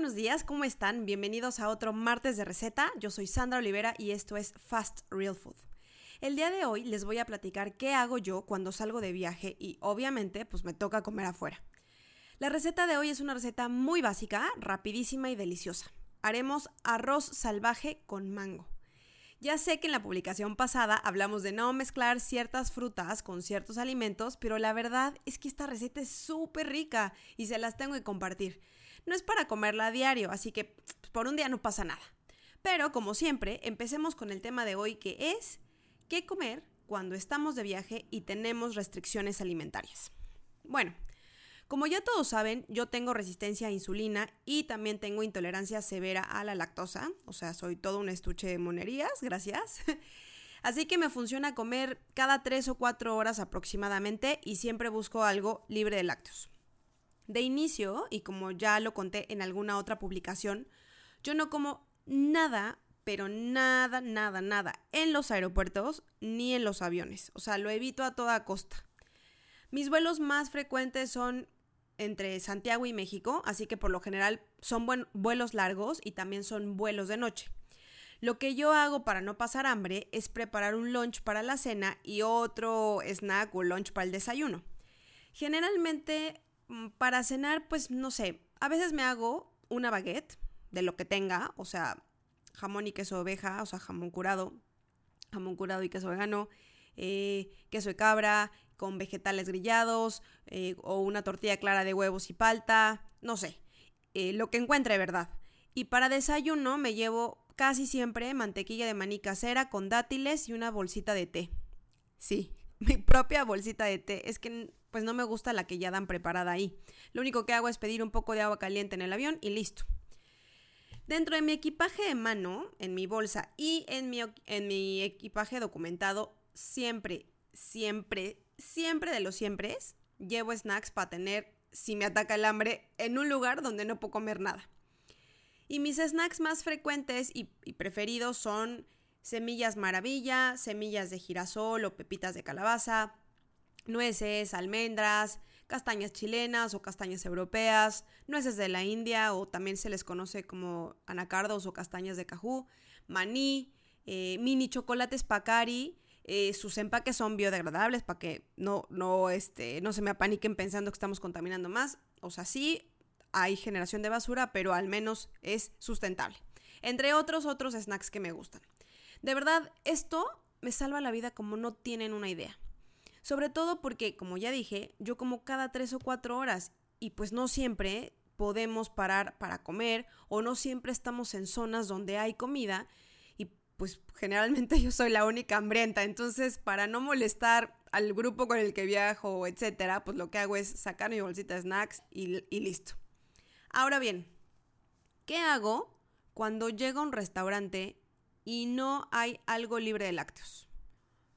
Buenos días, ¿cómo están? Bienvenidos a otro martes de receta. Yo soy Sandra Olivera y esto es Fast Real Food. El día de hoy les voy a platicar qué hago yo cuando salgo de viaje y obviamente pues me toca comer afuera. La receta de hoy es una receta muy básica, rapidísima y deliciosa. Haremos arroz salvaje con mango. Ya sé que en la publicación pasada hablamos de no mezclar ciertas frutas con ciertos alimentos, pero la verdad es que esta receta es súper rica y se las tengo que compartir. No es para comerla a diario, así que por un día no pasa nada. Pero como siempre, empecemos con el tema de hoy que es qué comer cuando estamos de viaje y tenemos restricciones alimentarias. Bueno, como ya todos saben, yo tengo resistencia a insulina y también tengo intolerancia severa a la lactosa, o sea, soy todo un estuche de monerías, gracias. Así que me funciona comer cada 3 o 4 horas aproximadamente y siempre busco algo libre de lácteos. De inicio, y como ya lo conté en alguna otra publicación, yo no como nada, pero nada, nada, nada en los aeropuertos ni en los aviones. O sea, lo evito a toda costa. Mis vuelos más frecuentes son entre Santiago y México, así que por lo general son vuelos largos y también son vuelos de noche. Lo que yo hago para no pasar hambre es preparar un lunch para la cena y otro snack o lunch para el desayuno. Generalmente para cenar, pues no sé, a veces me hago una baguette de lo que tenga, o sea, jamón y queso oveja, o sea, jamón curado, jamón curado y queso vegano, eh, queso de cabra, con vegetales grillados, eh, o una tortilla clara de huevos y palta, no sé, eh, lo que encuentre, ¿verdad? Y para desayuno me llevo casi siempre mantequilla de maní casera con dátiles y una bolsita de té. Sí, mi propia bolsita de té. Es que pues no me gusta la que ya dan preparada ahí. Lo único que hago es pedir un poco de agua caliente en el avión y listo. Dentro de mi equipaje de mano, en mi bolsa y en mi, en mi equipaje documentado, siempre, siempre, siempre de los siempre llevo snacks para tener, si me ataca el hambre, en un lugar donde no puedo comer nada. Y mis snacks más frecuentes y preferidos son semillas maravilla, semillas de girasol o pepitas de calabaza, nueces, almendras, castañas chilenas o castañas europeas, nueces de la India o también se les conoce como anacardos o castañas de cajú, maní, eh, mini chocolates pacari eh, sus empaques son biodegradables para que no, no, este, no se me apaniquen pensando que estamos contaminando más. O sea, sí hay generación de basura, pero al menos es sustentable. Entre otros, otros snacks que me gustan. De verdad, esto me salva la vida como no tienen una idea. Sobre todo porque, como ya dije, yo como cada tres o cuatro horas y pues no siempre podemos parar para comer o no siempre estamos en zonas donde hay comida pues generalmente yo soy la única hambrienta, entonces para no molestar al grupo con el que viajo, etcétera, pues lo que hago es sacar mi bolsita de snacks y, y listo. Ahora bien, ¿qué hago cuando llego a un restaurante y no hay algo libre de lácteos?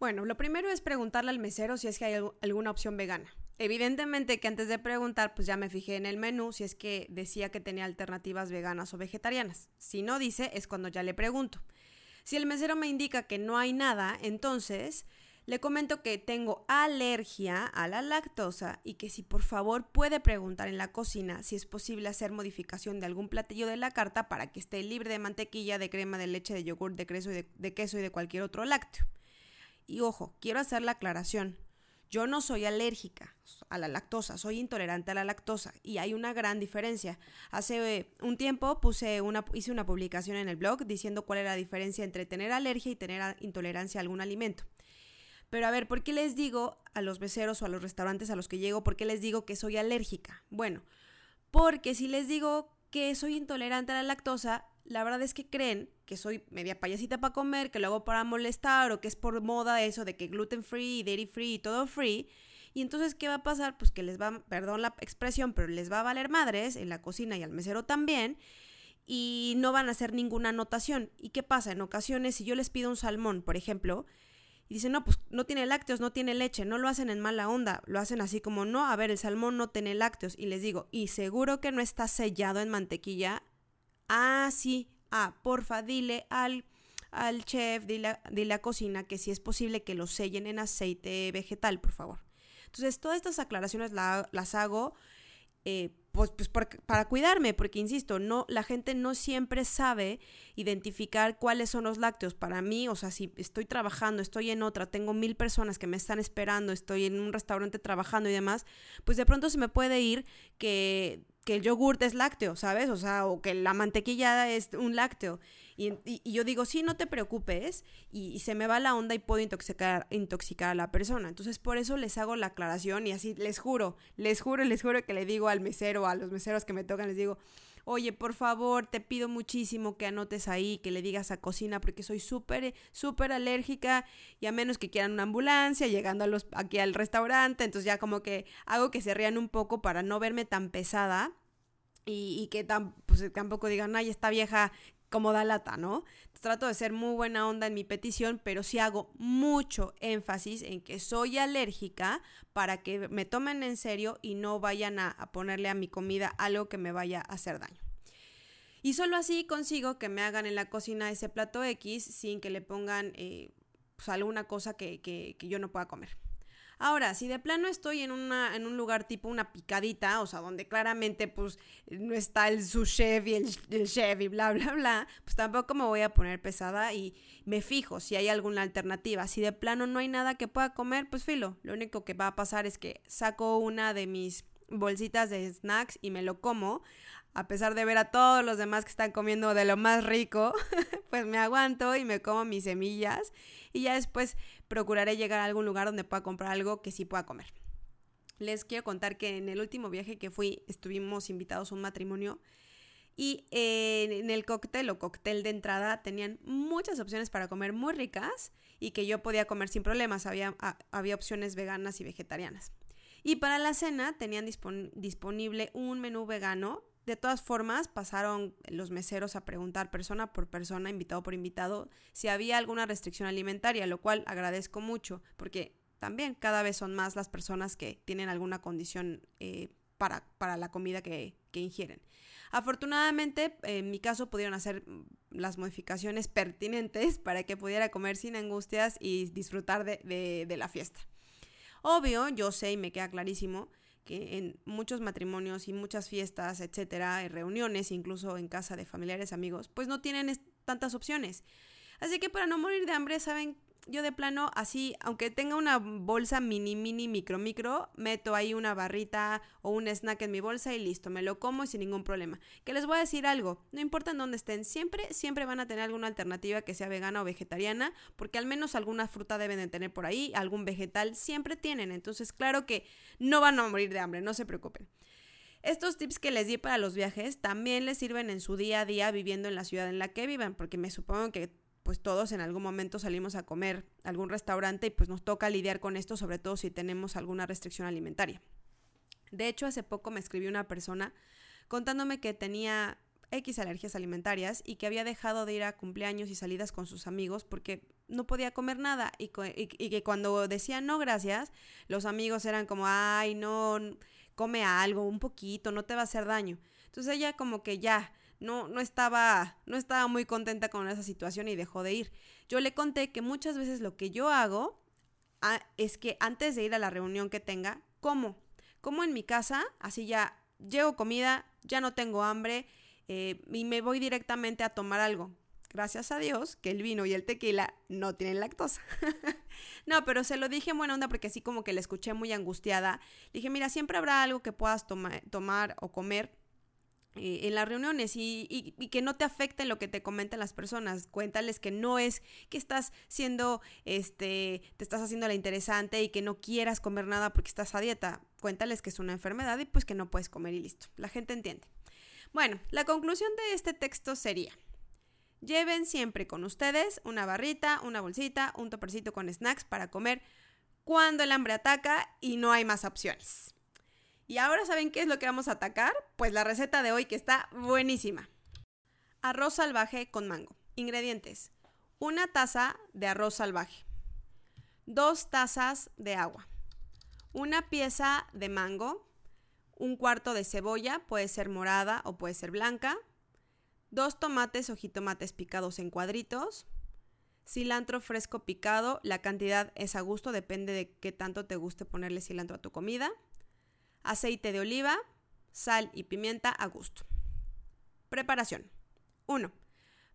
Bueno, lo primero es preguntarle al mesero si es que hay alguna opción vegana. Evidentemente que antes de preguntar, pues ya me fijé en el menú si es que decía que tenía alternativas veganas o vegetarianas. Si no dice, es cuando ya le pregunto. Si el mesero me indica que no hay nada, entonces le comento que tengo alergia a la lactosa y que si por favor puede preguntar en la cocina si es posible hacer modificación de algún platillo de la carta para que esté libre de mantequilla, de crema, de leche, de yogur, de queso y de, cualquier otro lácteo. Y ojo, quiero hacer la aclaración. Yo no soy alérgica a la lactosa, soy intolerante a la lactosa y hay una gran diferencia. Hace eh, un tiempo puse una, hice una publicación en el blog diciendo cuál era la diferencia entre tener alergia y tener intolerancia a algún alimento. Pero a ver, ¿por qué les digo a los beceros o a los restaurantes a los que llego, por qué les digo que soy alérgica? Bueno, porque si les digo que soy intolerante a la lactosa, la verdad es que creen que soy media payasita para comer, que lo hago para molestar o que es por moda eso de que gluten free, dairy free y todo free. Y entonces, ¿qué va a pasar? Pues que les va, perdón la expresión, pero les va a valer madres en la cocina y al mesero también. Y no van a hacer ninguna anotación. ¿Y qué pasa? En ocasiones, si yo les pido un salmón, por ejemplo, y dicen, no, pues no tiene lácteos, no tiene leche, no lo hacen en mala onda, lo hacen así como, no, a ver, el salmón no tiene lácteos. Y les digo, y seguro que no está sellado en mantequilla Ah, sí. Ah, porfa, dile al, al chef, dile, dile a cocina que si es posible que lo sellen en aceite vegetal, por favor. Entonces, todas estas aclaraciones las hago eh, pues, pues para cuidarme, porque insisto, no, la gente no siempre sabe identificar cuáles son los lácteos. Para mí, o sea, si estoy trabajando, estoy en otra, tengo mil personas que me están esperando, estoy en un restaurante trabajando y demás, pues de pronto se me puede ir que, que el yogurt es lácteo, ¿sabes? O sea, o que la mantequilla es un lácteo. Y, yo digo, sí, no te preocupes, y, se me va la onda y puedo intoxicar, intoxicar a la persona. Entonces, por eso les hago la aclaración y así les juro, les juro, les juro que le digo al mesero, a los meseros que me tocan, les digo, oye, por favor, te pido muchísimo que anotes ahí, que le digas a cocina, porque soy súper, súper alérgica y a menos que quieran una ambulancia llegando los, aquí al restaurante, entonces ya como que hago que se rían un poco para no verme tan pesada. Y, que pues, tampoco digan, ay, esta vieja como da lata, ¿no? Trato de ser muy buena onda en mi petición, pero sí hago mucho énfasis en que soy alérgica para que me tomen en serio y no vayan a, ponerle a mi comida algo que me vaya a hacer daño. Y solo así consigo que me hagan en la cocina ese plato X sin que le pongan eh, pues, alguna cosa que, que yo no pueda comer. Ahora, si de plano estoy en, una, en un lugar tipo una picadita, o sea, donde claramente pues no está el su chef y el, chef y bla, bla, bla, pues tampoco me voy a poner pesada y me fijo si hay alguna alternativa. Si de plano no hay nada que pueda comer, pues filo. Lo único que va a pasar es que saco una de mis bolsitas de snacks y me lo como a pesar de ver a todos los demás que están comiendo de lo más rico, pues me aguanto y me como mis semillas y ya después procuraré llegar a algún lugar donde pueda comprar algo que sí pueda comer. Les quiero contar que en el último viaje que fui estuvimos invitados a un matrimonio y en el cóctel o cóctel de entrada tenían muchas opciones para comer muy ricas y que yo podía comer sin problemas. Había, había opciones veganas y vegetarianas. Y para la cena tenían disponible un menú vegano de todas formas, pasaron los meseros a preguntar persona por persona, invitado por invitado, si había alguna restricción alimentaria, lo cual agradezco mucho, porque también cada vez son más las personas que tienen alguna condición eh, para, para, la comida que, ingieren. Afortunadamente, en mi caso, pudieron hacer las modificaciones pertinentes para que pudiera comer sin angustias y disfrutar de, de la fiesta. Obvio, yo sé y me queda clarísimo que en muchos matrimonios y muchas fiestas, etcétera, reuniones, incluso en casa de familiares, amigos, pues no tienen tantas opciones. Así que para no morir de hambre, saben yo de plano así, aunque tenga una bolsa mini, mini, micro, micro, meto ahí una barrita o un snack en mi bolsa y listo, me lo como sin ningún problema. Que les voy a decir algo, no importa en dónde estén, siempre, siempre van a tener alguna alternativa que sea vegana o vegetariana, porque al menos alguna fruta deben de tener por ahí, algún vegetal, siempre tienen. Entonces, claro que no van a morir de hambre, no se preocupen. Estos tips que les di para los viajes también les sirven en su día a día viviendo en la ciudad en la que vivan, porque me supongo que pues todos en algún momento salimos a comer algún restaurante y pues nos toca lidiar con esto, sobre todo si tenemos alguna restricción alimentaria. De hecho, hace poco me escribió una persona contándome que tenía X alergias alimentarias y que había dejado de ir a cumpleaños y salidas con sus amigos porque no podía comer nada y, que cuando decía no gracias, los amigos eran como, ay, no, come algo, un poquito, no te va a hacer daño. Entonces ella como que ya no, no, estaba, no estaba muy contenta con esa situación y dejó de ir. Yo le conté que muchas veces lo que yo hago ah, es que antes de ir a la reunión que tenga, como. Como en mi casa, así ya llego comida, ya no tengo hambre eh, y me voy directamente a tomar algo. Gracias a Dios que el vino y el tequila no tienen lactosa. no, pero se lo dije en buena onda porque así como que la escuché muy angustiada. dije, mira, siempre habrá algo que puedas tomar o comer en las reuniones y, que no te afecte lo que te comentan las personas. Cuéntales que no es que estás siendo, este, te estás haciendo la interesante y que no quieras comer nada porque estás a dieta. Cuéntales que es una enfermedad y pues que no puedes comer y listo. La gente entiende. Bueno, la conclusión de este texto sería, lleven siempre con ustedes una barrita, una bolsita, un topercito con snacks para comer cuando el hambre ataca y no hay más opciones. Y ahora saben qué es lo que vamos a atacar? Pues la receta de hoy que está buenísima. Arroz salvaje con mango. Ingredientes. Una taza de arroz salvaje. Dos tazas de agua. Una pieza de mango. Un cuarto de cebolla, puede ser morada o puede ser blanca. Dos tomates o jitomates picados en cuadritos. Cilantro fresco picado, la cantidad es a gusto, depende de qué tanto te guste ponerle cilantro a tu comida aceite de oliva, sal y pimienta a gusto. Preparación. 1.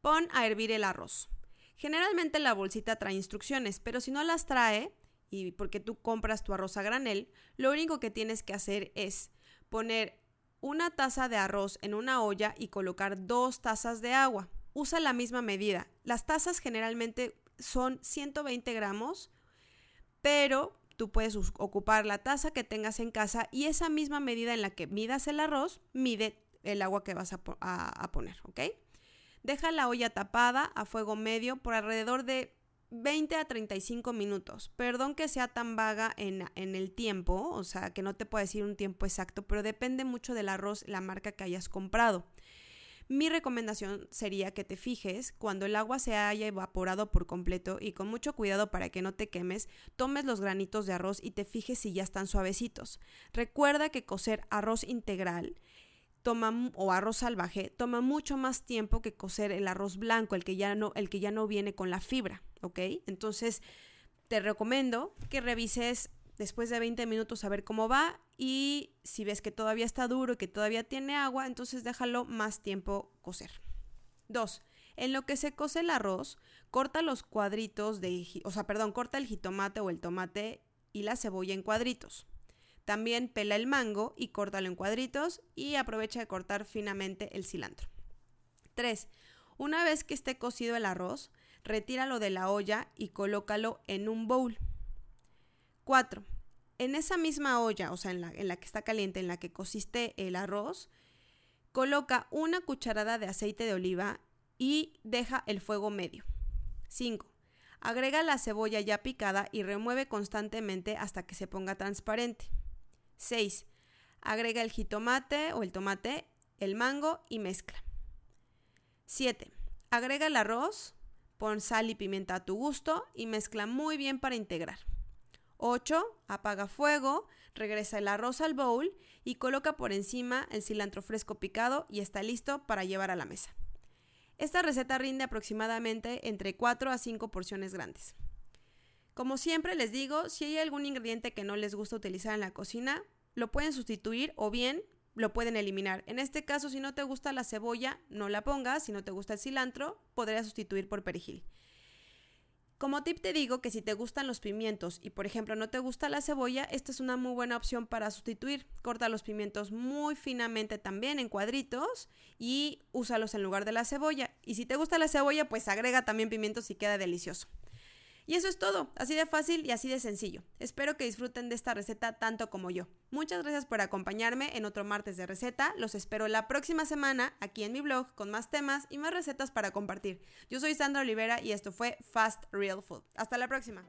Pon a hervir el arroz. Generalmente la bolsita trae instrucciones, pero si no las trae, y porque tú compras tu arroz a granel, lo único que tienes que hacer es poner una taza de arroz en una olla y colocar dos tazas de agua. Usa la misma medida. Las tazas generalmente son 120 gramos, pero tú puedes ocupar la taza que tengas en casa y esa misma medida en la que midas el arroz, mide el agua que vas a, poner, ¿ok? Deja la olla tapada a fuego medio por alrededor de 20 a 35 minutos. Perdón que sea tan vaga en, en, el tiempo, o sea, que no te puedo decir un tiempo exacto, pero depende mucho del arroz, la marca que hayas comprado. Mi recomendación sería que te fijes cuando el agua se haya evaporado por completo y con mucho cuidado para que no te quemes, tomes los granitos de arroz y te fijes si ya están suavecitos. Recuerda que cocer arroz integral toma o arroz salvaje toma mucho más tiempo que cocer el arroz blanco, el que ya no el que ya no viene con la fibra, ¿ok? Entonces, te recomiendo que revises después de 20 minutos a ver cómo va y si ves que todavía está duro y que todavía tiene agua, entonces déjalo más tiempo cocer. 2. En lo que se cose el arroz, corta los cuadritos de, o sea, perdón, corta el jitomate o el tomate y la cebolla en cuadritos. También pela el mango y córtalo en cuadritos y aprovecha de cortar finamente el cilantro. 3. Una vez que esté cocido el arroz, retíralo de la olla y colócalo en un bowl. 4. En esa misma olla, o sea, en la, que está caliente, en la que cociste el arroz, coloca una cucharada de aceite de oliva y deja el fuego medio. 5. Agrega la cebolla ya picada y remueve constantemente hasta que se ponga transparente. 6. Agrega el jitomate o el tomate, el mango y mezcla. 7. Agrega el arroz, pon sal y pimienta a tu gusto y mezcla muy bien para integrar. 8. Apaga fuego, regresa el arroz al bowl y coloca por encima el cilantro fresco picado y está listo para llevar a la mesa. Esta receta rinde aproximadamente entre 4 a 5 porciones grandes. Como siempre les digo, si hay algún ingrediente que no les gusta utilizar en la cocina, lo pueden sustituir o bien lo pueden eliminar. En este caso, si no te gusta la cebolla, no la pongas. Si no te gusta el cilantro, podrías sustituir por perejil. Como tip te digo que si te gustan los pimientos y por ejemplo no te gusta la cebolla, esta es una muy buena opción para sustituir. Corta los pimientos muy finamente también en cuadritos y úsalos en lugar de la cebolla. Y si te gusta la cebolla, pues agrega también pimientos y queda delicioso. Y eso es todo, así de fácil y así de sencillo. Espero que disfruten de esta receta tanto como yo. Muchas gracias por acompañarme en otro martes de receta. Los espero la próxima semana aquí en mi blog con más temas y más recetas para compartir. Yo soy Sandra Olivera y esto fue Fast Real Food. Hasta la próxima.